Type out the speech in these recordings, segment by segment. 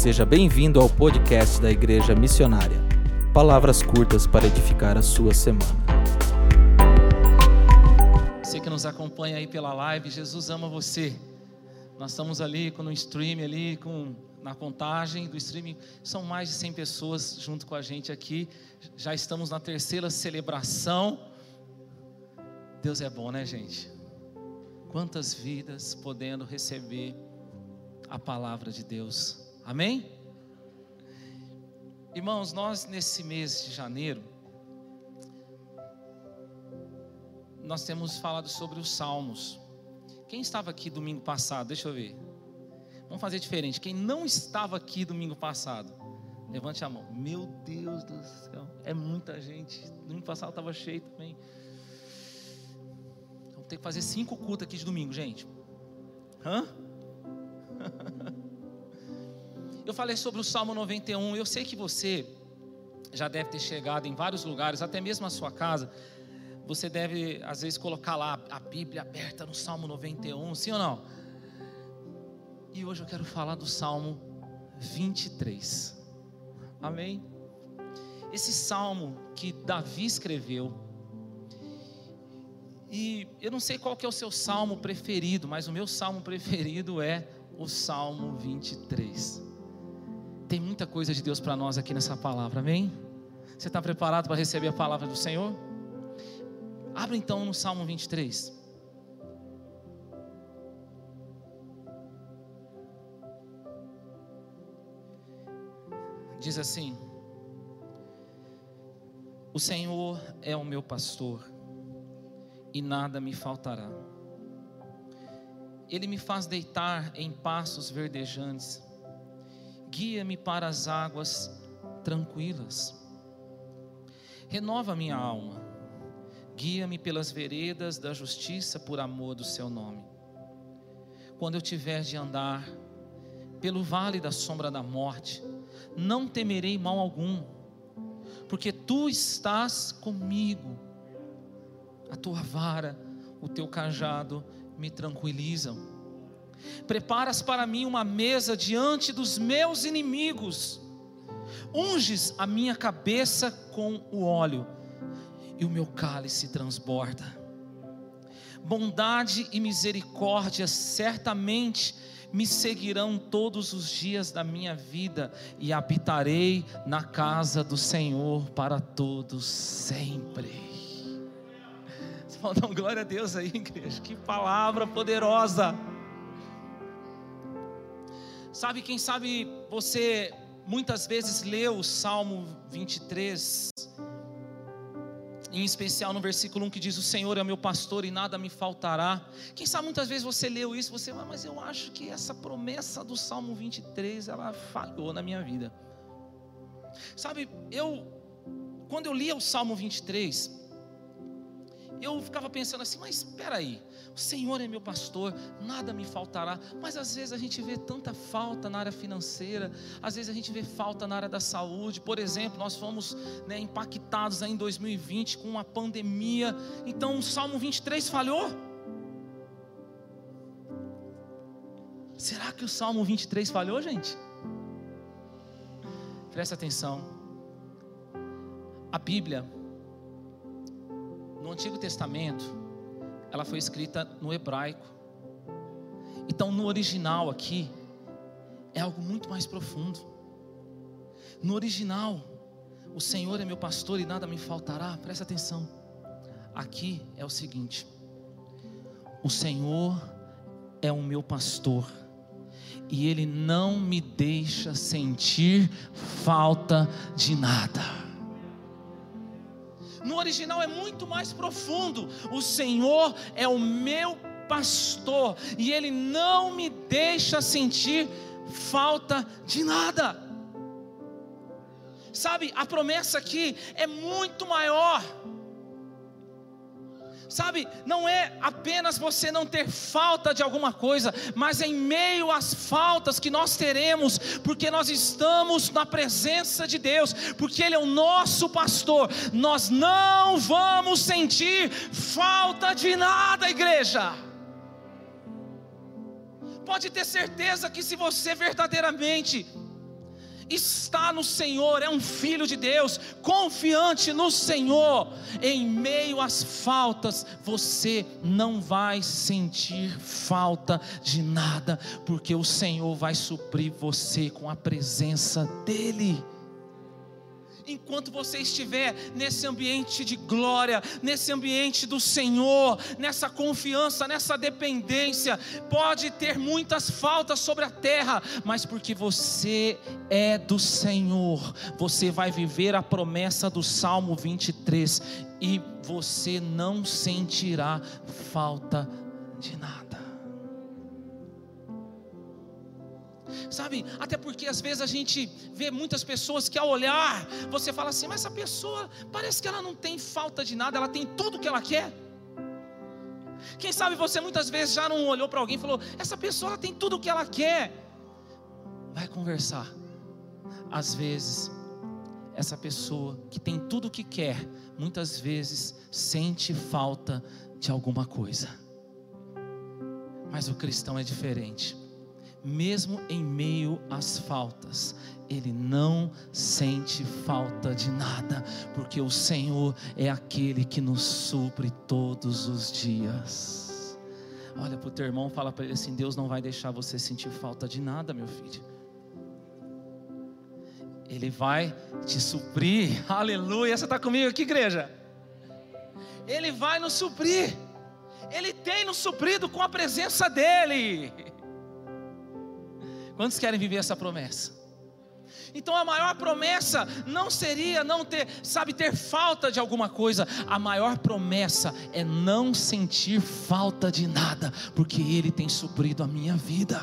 Seja bem-vindo ao podcast da Igreja Missionária. Palavras curtas para edificar a sua semana. Você que nos acompanha aí pela live, Jesus ama você. Nós estamos ali com o stream ali, com na contagem do streaming, são mais de 100 pessoas junto com a gente aqui. Já estamos na terceira celebração. Deus é bom, né, gente? Quantas vidas podendo receber a palavra de Deus. Amém? Irmãos, nós nesse mês de janeiro nós temos falado sobre os salmos. Quem estava aqui domingo passado? Deixa eu ver. Vamos fazer diferente. Quem não estava aqui domingo passado, levante a mão. Meu Deus do céu, é muita gente. Domingo passado estava cheio também. Vamos ter que fazer cinco cultos aqui de domingo, gente. Hã? Eu falei sobre o Salmo 91. Eu sei que você já deve ter chegado em vários lugares, até mesmo a sua casa. Você deve, às vezes, colocar lá a Bíblia aberta no Salmo 91, sim ou não? E hoje eu quero falar do Salmo 23. Amém? Esse salmo que Davi escreveu. E eu não sei qual que é o seu salmo preferido, mas o meu salmo preferido é o Salmo 23. Tem muita coisa de Deus para nós aqui nessa palavra, amém? Você está preparado para receber a palavra do Senhor? Abra então no Salmo 23. Diz assim: O Senhor é o meu pastor, e nada me faltará. Ele me faz deitar em passos verdejantes, guia-me para as águas tranquilas, renova minha alma, guia-me pelas veredas da justiça por amor do seu nome. Quando eu tiver de andar pelo vale da sombra da morte, não temerei mal algum, porque tu estás comigo, a tua vara, o teu cajado me tranquilizam. Preparas para mim uma mesa diante dos meus inimigos, unges a minha cabeça com o óleo, e o meu cálice transborda. Bondade e misericórdia certamente me seguirão todos os dias da minha vida, e habitarei na casa do Senhor para todos sempre. Dar glória a Deus aí, igreja. Que palavra poderosa. Sabe, quem sabe você muitas vezes leu o Salmo 23, em especial no versículo 1 que diz: O Senhor é meu pastor e nada me faltará. Quem sabe muitas vezes você leu isso, você vai, mas eu acho que essa promessa do Salmo 23 ela falhou na minha vida. Sabe, eu, quando eu lia o Salmo 23, eu ficava pensando assim, mas espera aí, Senhor é meu pastor, nada me faltará. Mas às vezes a gente vê tanta falta na área financeira, às vezes a gente vê falta na área da saúde. Por exemplo, nós fomos né, impactados em 2020 com uma pandemia. Então o Salmo 23 falhou? Será que o Salmo 23 falhou, gente? Presta atenção. A Bíblia no Antigo Testamento, ela foi escrita no hebraico. Então, no original aqui, é algo muito mais profundo. No original, o Senhor é meu pastor e nada me faltará. Presta atenção. Aqui é o seguinte: o Senhor é o meu pastor e Ele não me deixa sentir falta de nada. Original é muito mais profundo. O Senhor é o meu pastor e Ele não me deixa sentir falta de nada. Sabe, a promessa aqui é muito maior. Sabe, não é apenas você não ter falta de alguma coisa, mas em meio às faltas que nós teremos, porque nós estamos na presença de Deus, porque Ele é o nosso pastor, nós não vamos sentir falta de nada, igreja. Pode ter certeza que se você verdadeiramente está no Senhor, é um filho de Deus, confiante no Senhor, em meio às faltas, você não vai sentir falta de nada, porque o Senhor vai suprir você com a presença dEle enquanto você estiver nesse ambiente de glória, nesse ambiente do Senhor, nessa confiança, nessa dependência, pode ter muitas faltas sobre a terra, mas porque você é do Senhor, você vai viver a promessa do Salmo 23 e você não sentirá falta de nada. Sabe? Até porque às vezes a gente vê muitas pessoas que ao olhar, você fala assim, mas essa pessoa parece que ela não tem falta de nada, ela tem tudo que ela quer. Quem sabe você muitas vezes já não olhou para alguém e falou: essa pessoa tem tudo o que ela quer. Vai conversar. Às vezes, essa pessoa que tem tudo o que quer, muitas vezes sente falta de alguma coisa. Mas o cristão é diferente mesmo em meio às faltas, ele não sente falta de nada, porque o Senhor é aquele que nos supre todos os dias. Olha para o teu irmão, fala para ele assim: Deus não vai deixar você sentir falta de nada, meu filho. Ele vai te suprir, aleluia. Você está comigo aqui, igreja? Ele vai nos suprir, Ele tem nos suprido com a presença dEle. Quantos querem viver essa promessa? Então a maior promessa não seria não ter, sabe, ter falta de alguma coisa. A maior promessa é não sentir falta de nada, porque Ele tem suprido a minha vida.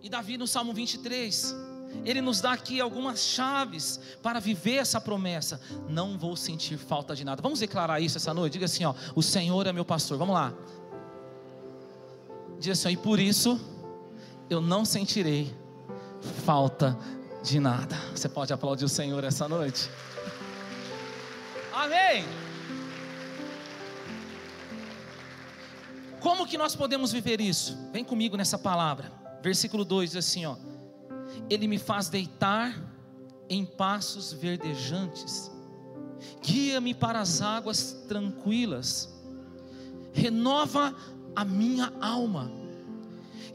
E Davi no Salmo 23, ele nos dá aqui algumas chaves para viver essa promessa. Não vou sentir falta de nada. Vamos declarar isso essa noite? Diga assim, ó, o Senhor é meu pastor. Vamos lá. Diz assim, e por isso eu não sentirei falta de nada. Você pode aplaudir o Senhor essa noite? Amém. Como que nós podemos viver isso? Vem comigo nessa palavra. Versículo 2 diz assim, ó: Ele me faz deitar em passos verdejantes. Guia-me para as águas tranquilas. Renova a minha alma.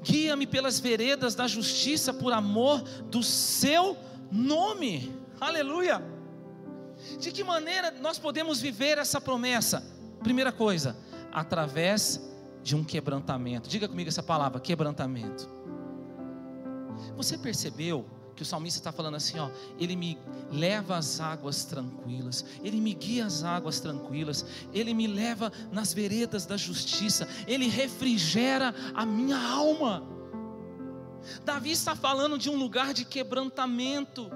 Guia-me pelas veredas da justiça por amor do seu nome. Aleluia. De que maneira nós podemos viver essa promessa? Primeira coisa, através de um quebrantamento. Diga comigo essa palavra, quebrantamento. Você percebeu que o salmista está falando assim, ó, ele me leva às águas tranquilas, ele me guia às águas tranquilas, ele me leva nas veredas da justiça, ele refrigera a minha alma. Davi está falando de um lugar de quebrantamento.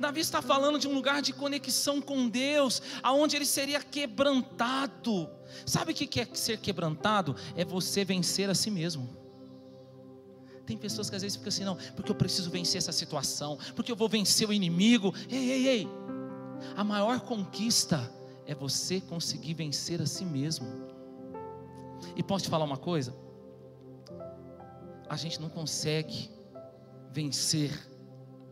Davi está falando de um lugar de conexão com Deus, aonde ele seria quebrantado. Sabe o que é ser quebrantado? É você vencer a si mesmo. Tem pessoas que às vezes ficam assim, não, porque eu preciso vencer essa situação, porque eu vou vencer o inimigo. Ei, ei, ei. A maior conquista é você conseguir vencer a si mesmo. E posso te falar uma coisa? A gente não consegue vencer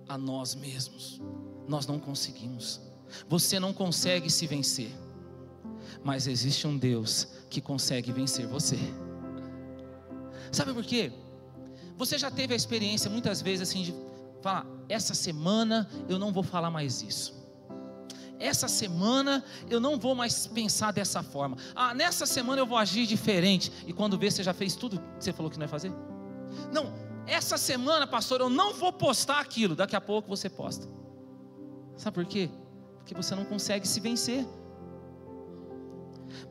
a nós mesmos. Nós não conseguimos. Você não consegue se vencer. Mas existe um Deus que consegue vencer você. Sabe por quê? Você já teve a experiência muitas vezes assim de falar: essa semana eu não vou falar mais isso. Essa semana eu não vou mais pensar dessa forma. Ah, nessa semana eu vou agir diferente. E quando vê, você já fez tudo que você falou que não ia fazer? Não, essa semana, pastor, eu não vou postar aquilo. Daqui a pouco você posta. Sabe por quê? Porque você não consegue se vencer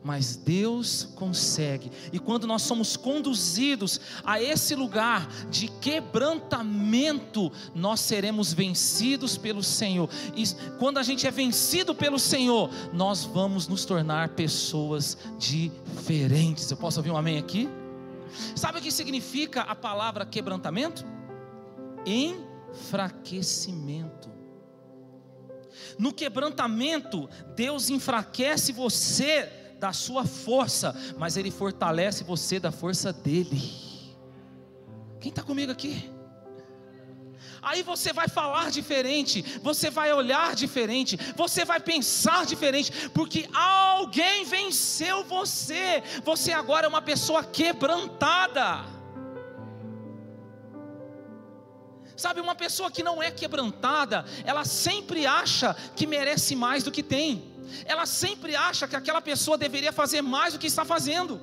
mas Deus consegue. E quando nós somos conduzidos a esse lugar de quebrantamento, nós seremos vencidos pelo Senhor. E quando a gente é vencido pelo Senhor, nós vamos nos tornar pessoas diferentes. Eu posso ouvir um amém aqui? Sabe o que significa a palavra quebrantamento? Enfraquecimento. No quebrantamento, Deus enfraquece você da sua força, mas Ele fortalece você da força dEle. Quem está comigo aqui? aí você vai falar diferente, você vai olhar diferente, você vai pensar diferente, porque alguém venceu você, você agora é uma pessoa quebrantada. Sabe, uma pessoa que não é quebrantada, ela sempre acha que merece mais do que tem, ela sempre acha que aquela pessoa deveria fazer mais do que está fazendo.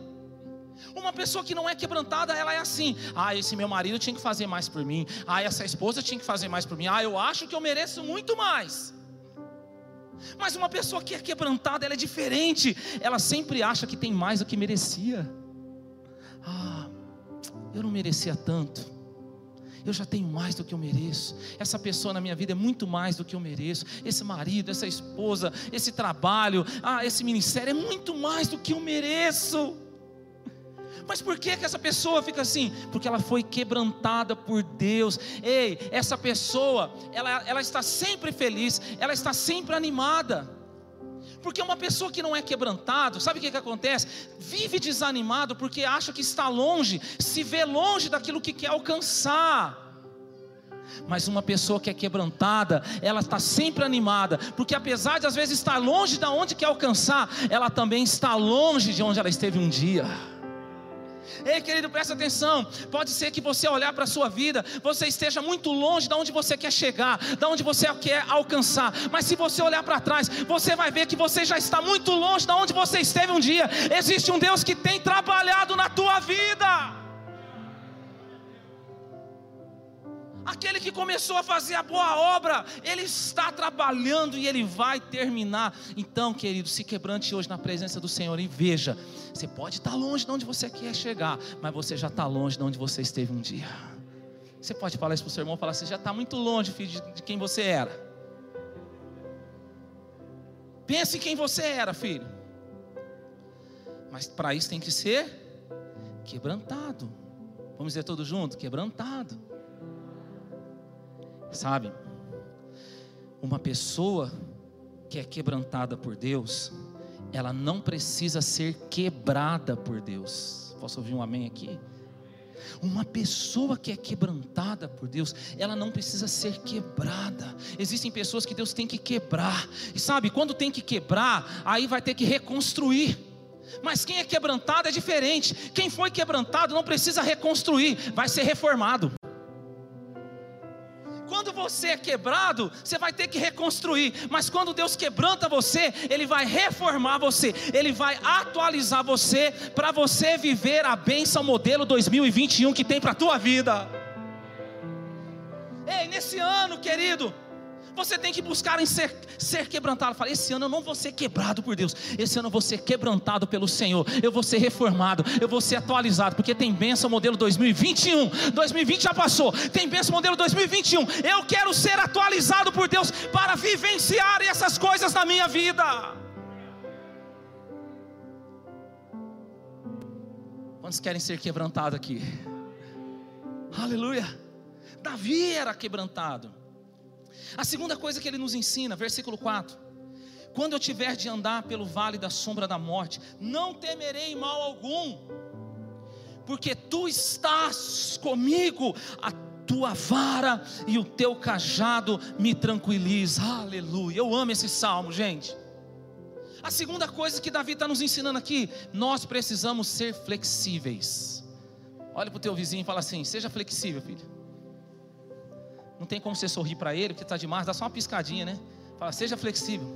Uma pessoa que não é quebrantada, ela é assim: ah, esse meu marido tinha que fazer mais por mim, ah, essa esposa tinha que fazer mais por mim, ah, eu acho que eu mereço muito mais. Mas uma pessoa que é quebrantada, ela é diferente, ela sempre acha que tem mais do que merecia. Ah, eu não merecia tanto eu já tenho mais do que eu mereço. Essa pessoa na minha vida é muito mais do que eu mereço. Esse marido, essa esposa, esse trabalho, ah, esse ministério é muito mais do que eu mereço. Mas por que, que essa pessoa fica assim? Porque ela foi quebrantada por Deus. Ei, essa pessoa, ela, ela está sempre feliz, ela está sempre animada. Porque uma pessoa que não é quebrantado, sabe o que, que acontece? Vive desanimado porque acha que está longe, se vê longe daquilo que quer alcançar. Mas uma pessoa que é quebrantada, ela está sempre animada, porque apesar de às vezes estar longe de onde quer alcançar, ela também está longe de onde ela esteve um dia. Ei, querido, presta atenção. Pode ser que você olhar para a sua vida, você esteja muito longe de onde você quer chegar, de onde você quer alcançar. Mas se você olhar para trás, você vai ver que você já está muito longe de onde você esteve um dia. Existe um Deus que tem trabalhado na tua vida. Aquele que começou a fazer a boa obra, ele está trabalhando e ele vai terminar. Então, querido, se quebrante hoje na presença do Senhor e veja: você pode estar longe de onde você quer chegar, mas você já está longe de onde você esteve um dia. Você pode falar isso para o seu irmão, falar: você já está muito longe, filho, de, de quem você era. Pense em quem você era, filho. Mas para isso tem que ser quebrantado. Vamos dizer todos juntos: quebrantado. Sabe? Uma pessoa que é quebrantada por Deus, ela não precisa ser quebrada por Deus. Posso ouvir um amém aqui? Uma pessoa que é quebrantada por Deus, ela não precisa ser quebrada. Existem pessoas que Deus tem que quebrar. E sabe, quando tem que quebrar, aí vai ter que reconstruir. Mas quem é quebrantado é diferente. Quem foi quebrantado não precisa reconstruir, vai ser reformado você é quebrado, você vai ter que reconstruir. Mas quando Deus quebranta você, Ele vai reformar você, Ele vai atualizar você para você viver a bênção modelo 2021 que tem para a tua vida. Ei, nesse ano, querido, você tem que buscar em ser, ser quebrantado. Fala, esse ano eu não vou ser quebrado por Deus. Esse ano eu vou ser quebrantado pelo Senhor. Eu vou ser reformado. Eu vou ser atualizado. Porque tem bênção modelo 2021. 2020 já passou. Tem bênção modelo 2021. Eu quero ser atualizado por Deus para vivenciar essas coisas na minha vida. Quantos querem ser quebrantados aqui? Aleluia. Davi era quebrantado. A segunda coisa que ele nos ensina, versículo 4: Quando eu tiver de andar pelo vale da sombra da morte, não temerei mal algum, porque tu estás comigo, a tua vara e o teu cajado me tranquiliza. Aleluia. Eu amo esse salmo, gente. A segunda coisa que Davi está nos ensinando aqui, nós precisamos ser flexíveis. Olha para o teu vizinho e fala assim: seja flexível, filho. Não tem como você sorrir para ele, porque está demais, dá só uma piscadinha, né? Fala, seja flexível.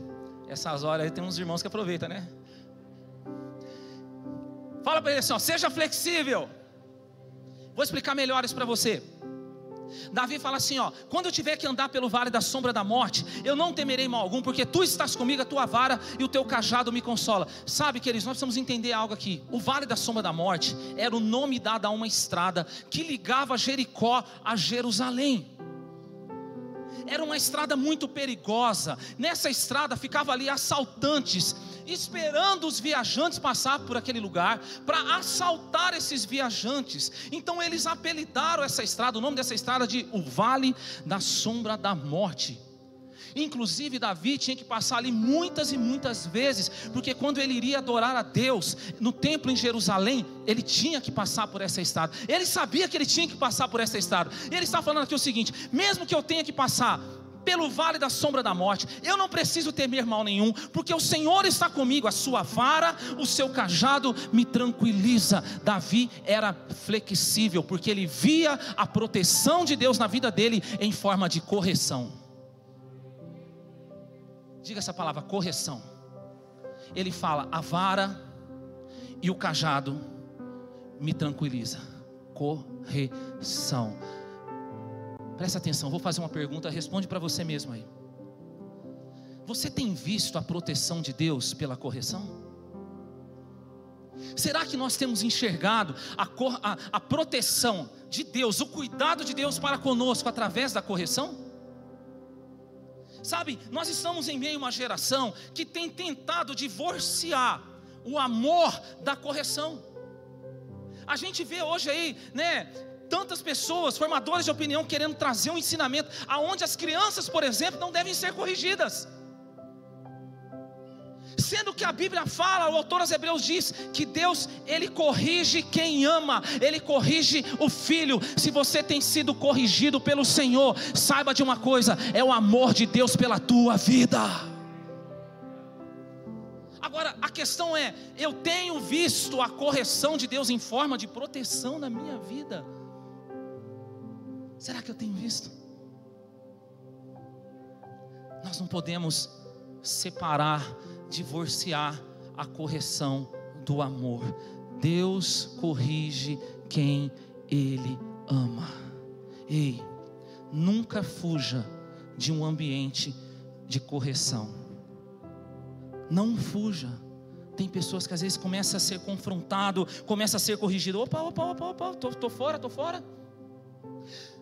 Essas horas aí tem uns irmãos que aproveitam, né? Fala para ele assim, ó, seja flexível. Vou explicar melhor isso para você. Davi fala assim: ó, quando eu tiver que andar pelo vale da sombra da morte, eu não temerei mal algum, porque tu estás comigo, a tua vara e o teu cajado me consola. Sabe, queridos, nós precisamos entender algo aqui. O vale da sombra da morte era o nome dado a uma estrada que ligava Jericó a Jerusalém era uma estrada muito perigosa. Nessa estrada ficava ali assaltantes, esperando os viajantes passar por aquele lugar para assaltar esses viajantes. Então eles apelidaram essa estrada, o nome dessa estrada de o Vale da Sombra da Morte. Inclusive, Davi tinha que passar ali muitas e muitas vezes, porque quando ele iria adorar a Deus no templo em Jerusalém, ele tinha que passar por essa estrada. Ele sabia que ele tinha que passar por essa estrada. Ele está falando aqui o seguinte: mesmo que eu tenha que passar pelo vale da sombra da morte, eu não preciso temer mal nenhum, porque o Senhor está comigo, a sua vara, o seu cajado me tranquiliza. Davi era flexível, porque ele via a proteção de Deus na vida dele em forma de correção. Diga essa palavra, correção. Ele fala: a vara e o cajado me tranquiliza. Correção. Presta atenção, vou fazer uma pergunta, responde para você mesmo aí. Você tem visto a proteção de Deus pela correção? Será que nós temos enxergado a, a, a, proteção de Deus, o cuidado de Deus para conosco através da correção? Sabe, nós estamos em meio a uma geração que tem tentado divorciar o amor da correção. A gente vê hoje aí, né, tantas pessoas, formadores de opinião, querendo trazer um ensinamento aonde as crianças, por exemplo, não devem ser corrigidas. Sendo que a Bíblia fala, o autor aos Hebreus diz que Deus, ele corrige quem ama, ele corrige o filho. Se você tem sido corrigido pelo Senhor, saiba de uma coisa: é o amor de Deus pela tua vida. Agora, a questão é: eu tenho visto a correção de Deus em forma de proteção na minha vida? Será que eu tenho visto? Nós não podemos separar, divorciar a correção do amor. Deus corrige quem Ele ama. Ei, nunca fuja de um ambiente de correção. Não fuja. Tem pessoas que às vezes começa a ser confrontado, começa a ser corrigido. Opa, opa, opa, opa, tô, tô fora, tô fora.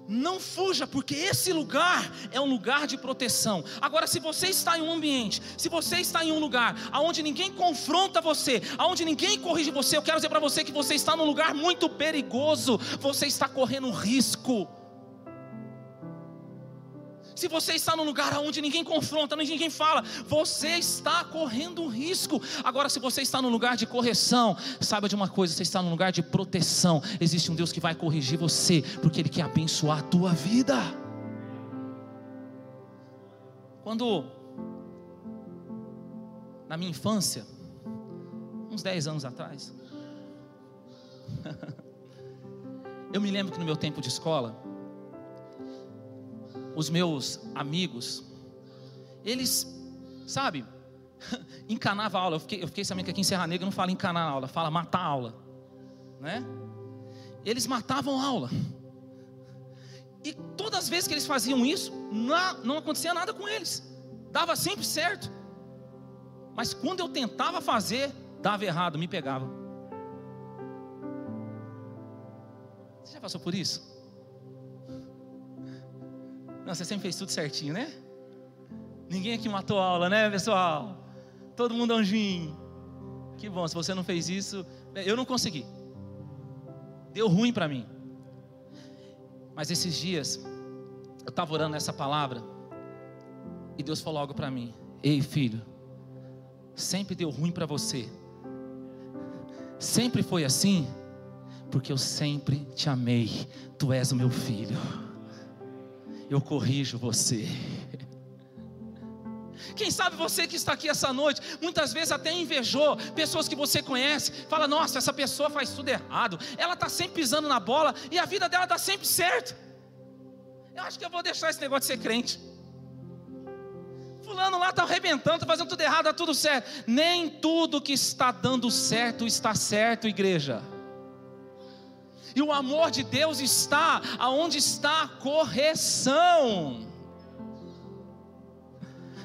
Não fuja, porque esse lugar é um lugar de proteção. Agora, se você está em um ambiente, se você está em um lugar onde ninguém confronta você, onde ninguém corrige você, eu quero dizer para você que você está num lugar muito perigoso, você está correndo risco. Se você está num lugar onde ninguém confronta, ninguém fala, você está correndo um risco. Agora, se você está num lugar de correção, saiba de uma coisa: você está num lugar de proteção. Existe um Deus que vai corrigir você, porque Ele quer abençoar a tua vida. Quando, na minha infância, uns 10 anos atrás, eu me lembro que no meu tempo de escola, os meus amigos, eles, sabe, encanava a aula. Eu fiquei, eu fiquei sabendo que aqui em Serra Negra não fala encanar a aula, fala matar a aula, né? Eles matavam a aula. E todas as vezes que eles faziam isso, não, não acontecia nada com eles, dava sempre certo. Mas quando eu tentava fazer, dava errado, me pegava. Você já passou por isso? Não, você sempre fez tudo certinho, né? Ninguém aqui matou aula, né, pessoal? Todo mundo anjinho. Que bom, se você não fez isso, eu não consegui. Deu ruim para mim. Mas esses dias, eu estava orando essa palavra, e Deus falou algo para mim: Ei, filho, sempre deu ruim para você. Sempre foi assim, porque eu sempre te amei. Tu és o meu filho eu corrijo você. Quem sabe você que está aqui essa noite, muitas vezes até invejou pessoas que você conhece, fala: Nossa, essa pessoa faz tudo errado, ela está sempre pisando na bola e a vida dela está sempre certo. Eu acho que eu vou deixar esse negócio de ser crente. Fulano lá está arrebentando, está fazendo tudo errado, está tudo certo. Nem tudo que está dando certo está certo, igreja. E o amor de Deus está aonde está a correção.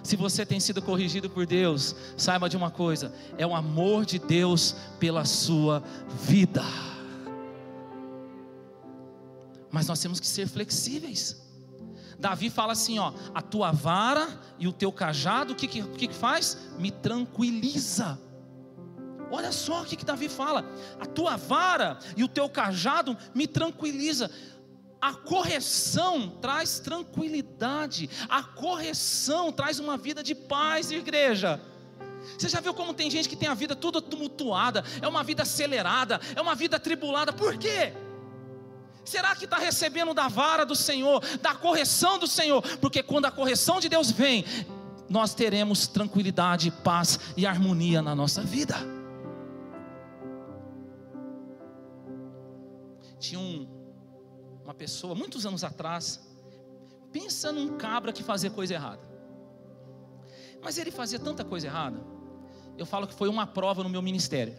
Se você tem sido corrigido por Deus, saiba de uma coisa: é o amor de Deus pela sua vida. Mas nós temos que ser flexíveis. Davi fala assim: ó, a tua vara e o teu cajado, o que, que, que faz? Me tranquiliza. Olha só o que, que Davi fala: a tua vara e o teu cajado me tranquiliza. A correção traz tranquilidade, a correção traz uma vida de paz, igreja. Você já viu como tem gente que tem a vida toda tumultuada, é uma vida acelerada, é uma vida atribulada, por quê? Será que está recebendo da vara do Senhor, da correção do Senhor? Porque quando a correção de Deus vem, nós teremos tranquilidade, paz e harmonia na nossa vida. Pessoa, muitos anos atrás, pensa num cabra que fazia coisa errada. Mas ele fazia tanta coisa errada, eu falo que foi uma prova no meu ministério.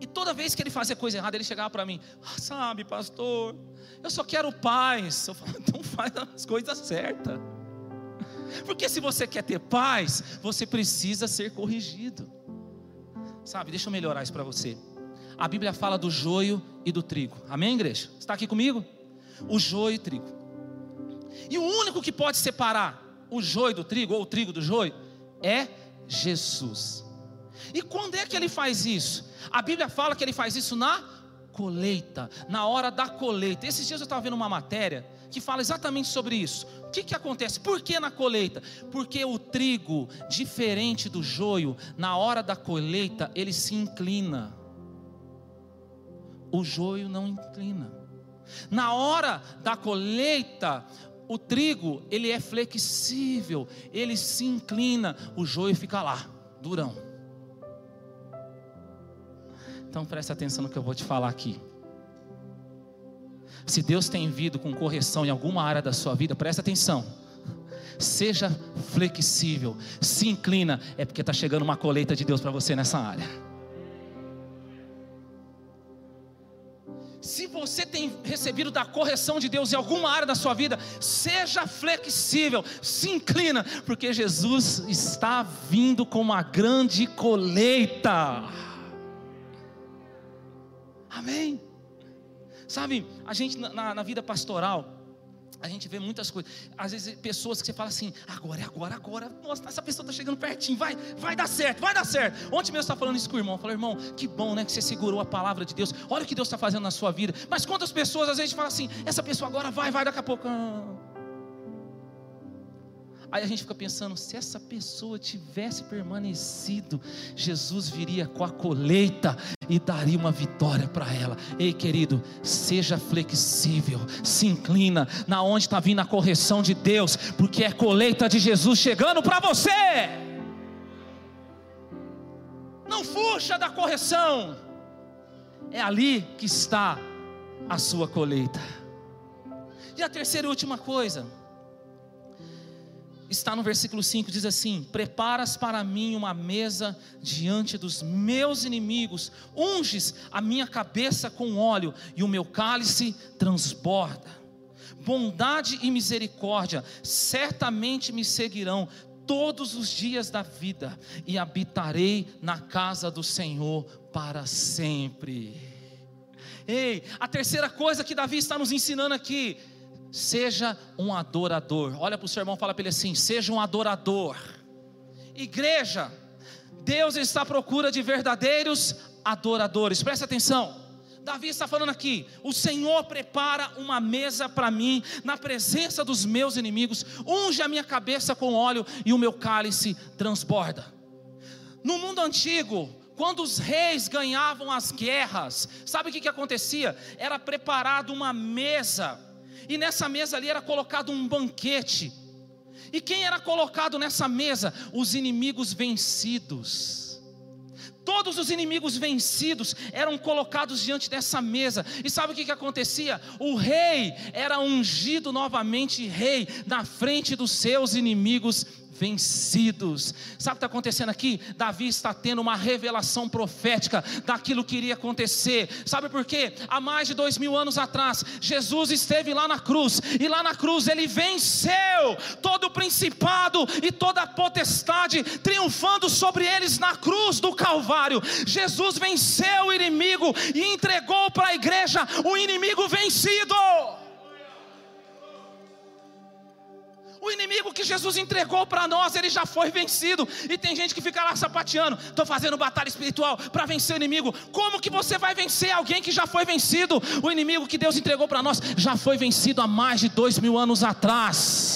E toda vez que ele fazia coisa errada, ele chegava para mim, ah, sabe, pastor, eu só quero paz. Eu falo, então faz as coisas certas. Porque se você quer ter paz, você precisa ser corrigido. Sabe, deixa eu melhorar isso para você. A Bíblia fala do joio e do trigo. Amém, igreja? Está aqui comigo? O joio e trigo. E o único que pode separar o joio do trigo, ou o trigo do joio, é Jesus. E quando é que ele faz isso? A Bíblia fala que ele faz isso na colheita, na hora da colheita. Esses dias eu estava vendo uma matéria que fala exatamente sobre isso. O que, que acontece? Por que na colheita? Porque o trigo, diferente do joio, na hora da colheita, ele se inclina o joio não inclina. Na hora da colheita, o trigo, ele é flexível, ele se inclina, o joio fica lá, durão. Então preste atenção no que eu vou te falar aqui. Se Deus tem vindo com correção em alguma área da sua vida, preste atenção. Seja flexível, se inclina, é porque está chegando uma colheita de Deus para você nessa área. Você tem recebido da correção de Deus em alguma área da sua vida, seja flexível, se inclina, porque Jesus está vindo com uma grande colheita. Amém. Sabe, a gente na, na vida pastoral, a gente vê muitas coisas. Às vezes, pessoas que você fala assim: agora é agora, agora. Nossa, essa pessoa está chegando pertinho. Vai, vai dar certo, vai dar certo. Ontem mesmo está falando isso com o irmão. Falou, irmão, que bom, né? Que você segurou a palavra de Deus. Olha o que Deus está fazendo na sua vida. Mas quantas pessoas às vezes falam assim: essa pessoa agora vai, vai, daqui a pouco. Ah. Aí a gente fica pensando: se essa pessoa tivesse permanecido, Jesus viria com a colheita e daria uma vitória para ela. Ei, querido, seja flexível, se inclina na onde está vindo a correção de Deus, porque é colheita de Jesus chegando para você. Não fuja da correção, é ali que está a sua colheita. E a terceira e última coisa está no versículo 5, diz assim: Preparas para mim uma mesa diante dos meus inimigos, unges a minha cabeça com óleo, e o meu cálice transborda. Bondade e misericórdia certamente me seguirão todos os dias da vida, e habitarei na casa do Senhor para sempre. Ei, a terceira coisa que Davi está nos ensinando aqui Seja um adorador. Olha para o seu irmão, fala para ele assim: seja um adorador. Igreja, Deus está à procura de verdadeiros adoradores. Presta atenção. Davi está falando aqui: o Senhor prepara uma mesa para mim na presença dos meus inimigos, unge a minha cabeça com óleo e o meu cálice transborda. No mundo antigo, quando os reis ganhavam as guerras, sabe o que, que acontecia? Era preparado uma mesa e nessa mesa ali era colocado um banquete. E quem era colocado nessa mesa? Os inimigos vencidos. Todos os inimigos vencidos eram colocados diante dessa mesa. E sabe o que, que acontecia? O rei era ungido novamente rei na frente dos seus inimigos vencidos. Sabe o que está acontecendo aqui? Davi está tendo uma revelação profética daquilo que iria acontecer. Sabe por quê? Há mais de dois mil anos atrás, Jesus esteve lá na cruz, e lá na cruz ele venceu todo o principado e toda a potestade, triunfando sobre eles na cruz do Calvário. Jesus venceu o inimigo e entregou para a igreja o inimigo vencido. O inimigo que Jesus entregou para nós, ele já foi vencido. E tem gente que fica lá sapateando, estou fazendo batalha espiritual para vencer o inimigo. Como que você vai vencer alguém que já foi vencido? O inimigo que Deus entregou para nós já foi vencido há mais de dois mil anos atrás.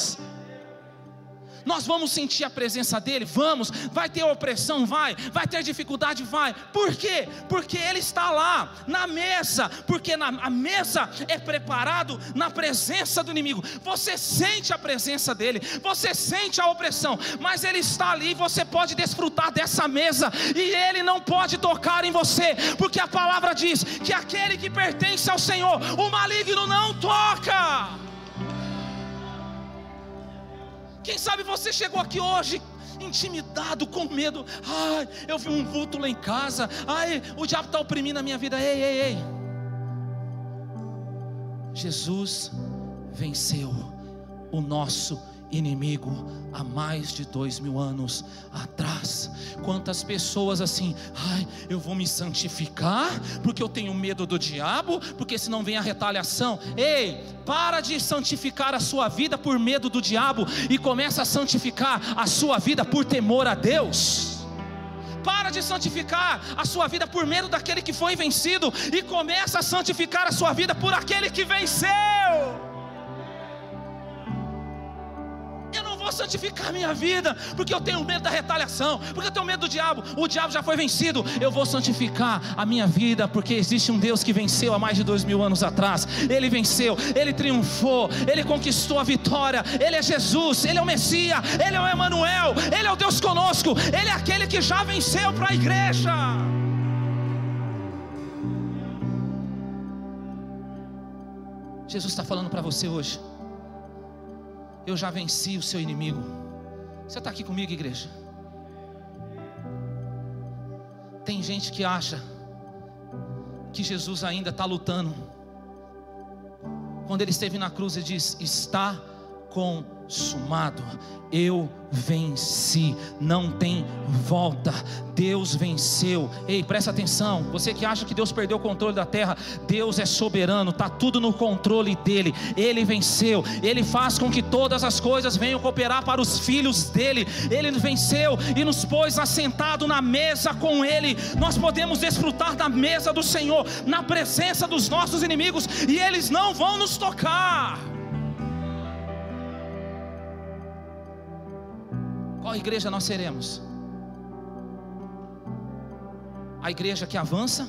Nós vamos sentir a presença dele? Vamos. Vai ter opressão? Vai. Vai ter dificuldade? Vai. Por quê? Porque ele está lá, na mesa. Porque na, a mesa é preparado na presença do inimigo. Você sente a presença dele, você sente a opressão, mas ele está ali você pode desfrutar dessa mesa. E ele não pode tocar em você, porque a palavra diz que aquele que pertence ao Senhor, o maligno não toca. Quem sabe você chegou aqui hoje intimidado, com medo. Ai, eu vi um vulto lá em casa. Ai, o diabo está oprimindo a minha vida. Ei, ei, ei. Jesus venceu o nosso inimigo há mais de dois mil anos atrás. Quantas pessoas assim, ai, eu vou me santificar porque eu tenho medo do diabo, porque senão vem a retaliação. Ei, para de santificar a sua vida por medo do diabo e começa a santificar a sua vida por temor a Deus para de santificar a sua vida por medo daquele que foi vencido e começa a santificar a sua vida por aquele que venceu. Santificar minha vida, porque eu tenho medo da retaliação, porque eu tenho medo do diabo. O diabo já foi vencido. Eu vou santificar a minha vida, porque existe um Deus que venceu há mais de dois mil anos atrás. Ele venceu, ele triunfou, ele conquistou a vitória. Ele é Jesus, ele é o Messias, ele é o Emanuel, ele é o Deus conosco, ele é aquele que já venceu para a igreja. Jesus está falando para você hoje eu já venci o seu inimigo. Você está aqui comigo, igreja? Tem gente que acha que Jesus ainda está lutando. Quando ele esteve na cruz, ele diz: Está consumado. Eu venci, não tem volta. Deus venceu. Ei, presta atenção. Você que acha que Deus perdeu o controle da terra, Deus é soberano, está tudo no controle dele. Ele venceu. Ele faz com que todas as coisas venham cooperar para os filhos dele. Ele venceu e nos pôs assentado na mesa com ele. Nós podemos desfrutar da mesa do Senhor, na presença dos nossos inimigos, e eles não vão nos tocar. Igreja nós seremos? A igreja que avança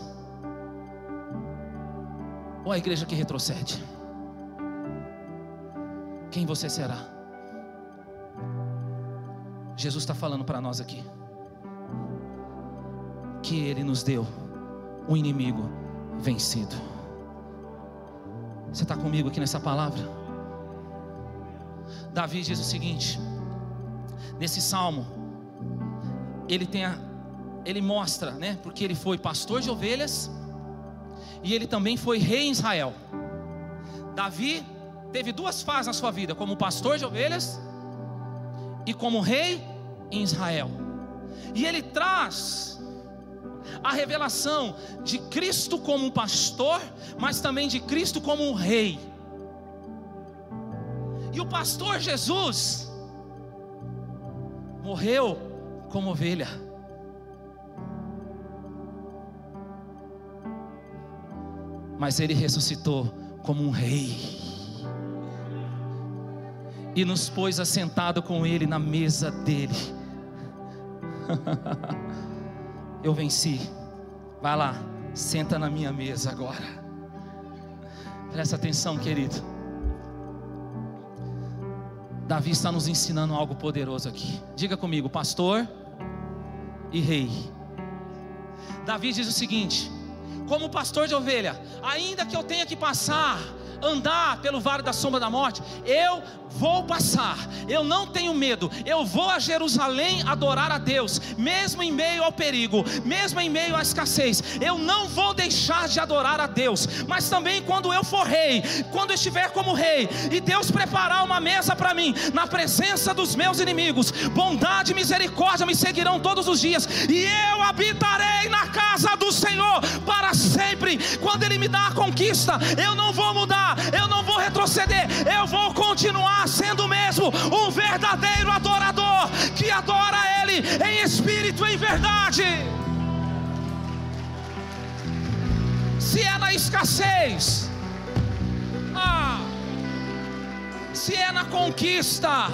ou a igreja que retrocede? Quem você será? Jesus está falando para nós aqui que Ele nos deu o inimigo vencido. Você está comigo aqui nessa palavra? Davi diz o seguinte: nesse salmo, ele tem a, ele mostra, né? Porque ele foi pastor de ovelhas e ele também foi rei em Israel. Davi teve duas fases na sua vida, como pastor de ovelhas e como rei em Israel. E ele traz a revelação de Cristo como um pastor, mas também de Cristo como um rei. E o pastor Jesus, morreu como ovelha. Mas ele ressuscitou como um rei. E nos pôs assentado com ele na mesa dele. Eu venci. Vai lá, senta na minha mesa agora. Presta atenção, querido. Davi está nos ensinando algo poderoso aqui. Diga comigo, pastor e rei. Davi diz o seguinte: como pastor de ovelha, ainda que eu tenha que passar andar pelo vale da sombra da morte, eu vou passar, eu não tenho medo, eu vou a Jerusalém adorar a Deus, mesmo em meio ao perigo, mesmo em meio à escassez, eu não vou deixar de adorar a Deus, mas também quando eu for rei, quando estiver como rei, e Deus preparar uma mesa para mim, na presença dos meus inimigos, bondade e misericórdia me seguirão todos os dias, e eu habitarei na casa do Senhor para sempre. Quando Ele me dá a conquista, eu não vou mudar, eu não vou retroceder, eu vou continuar sendo mesmo um verdadeiro adorador que adora Ele em espírito e em verdade. Se é na escassez, ah, se é na conquista,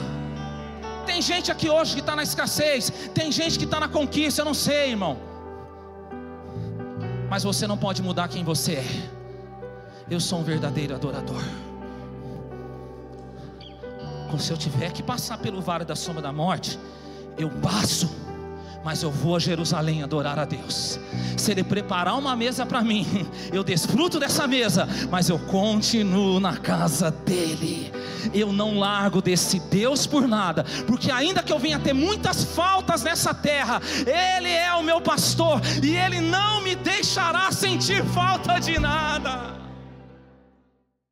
tem gente aqui hoje que está na escassez, tem gente que está na conquista, eu não sei, irmão. Mas você não pode mudar quem você é. Eu sou um verdadeiro adorador. Se eu tiver que passar pelo vale da sombra da morte, eu passo mas eu vou a Jerusalém adorar a Deus. Se Ele preparar uma mesa para mim, eu desfruto dessa mesa, mas eu continuo na casa dEle. Eu não largo desse Deus por nada, porque ainda que eu venha ter muitas faltas nessa terra, Ele é o meu pastor e Ele não me deixará sentir falta de nada.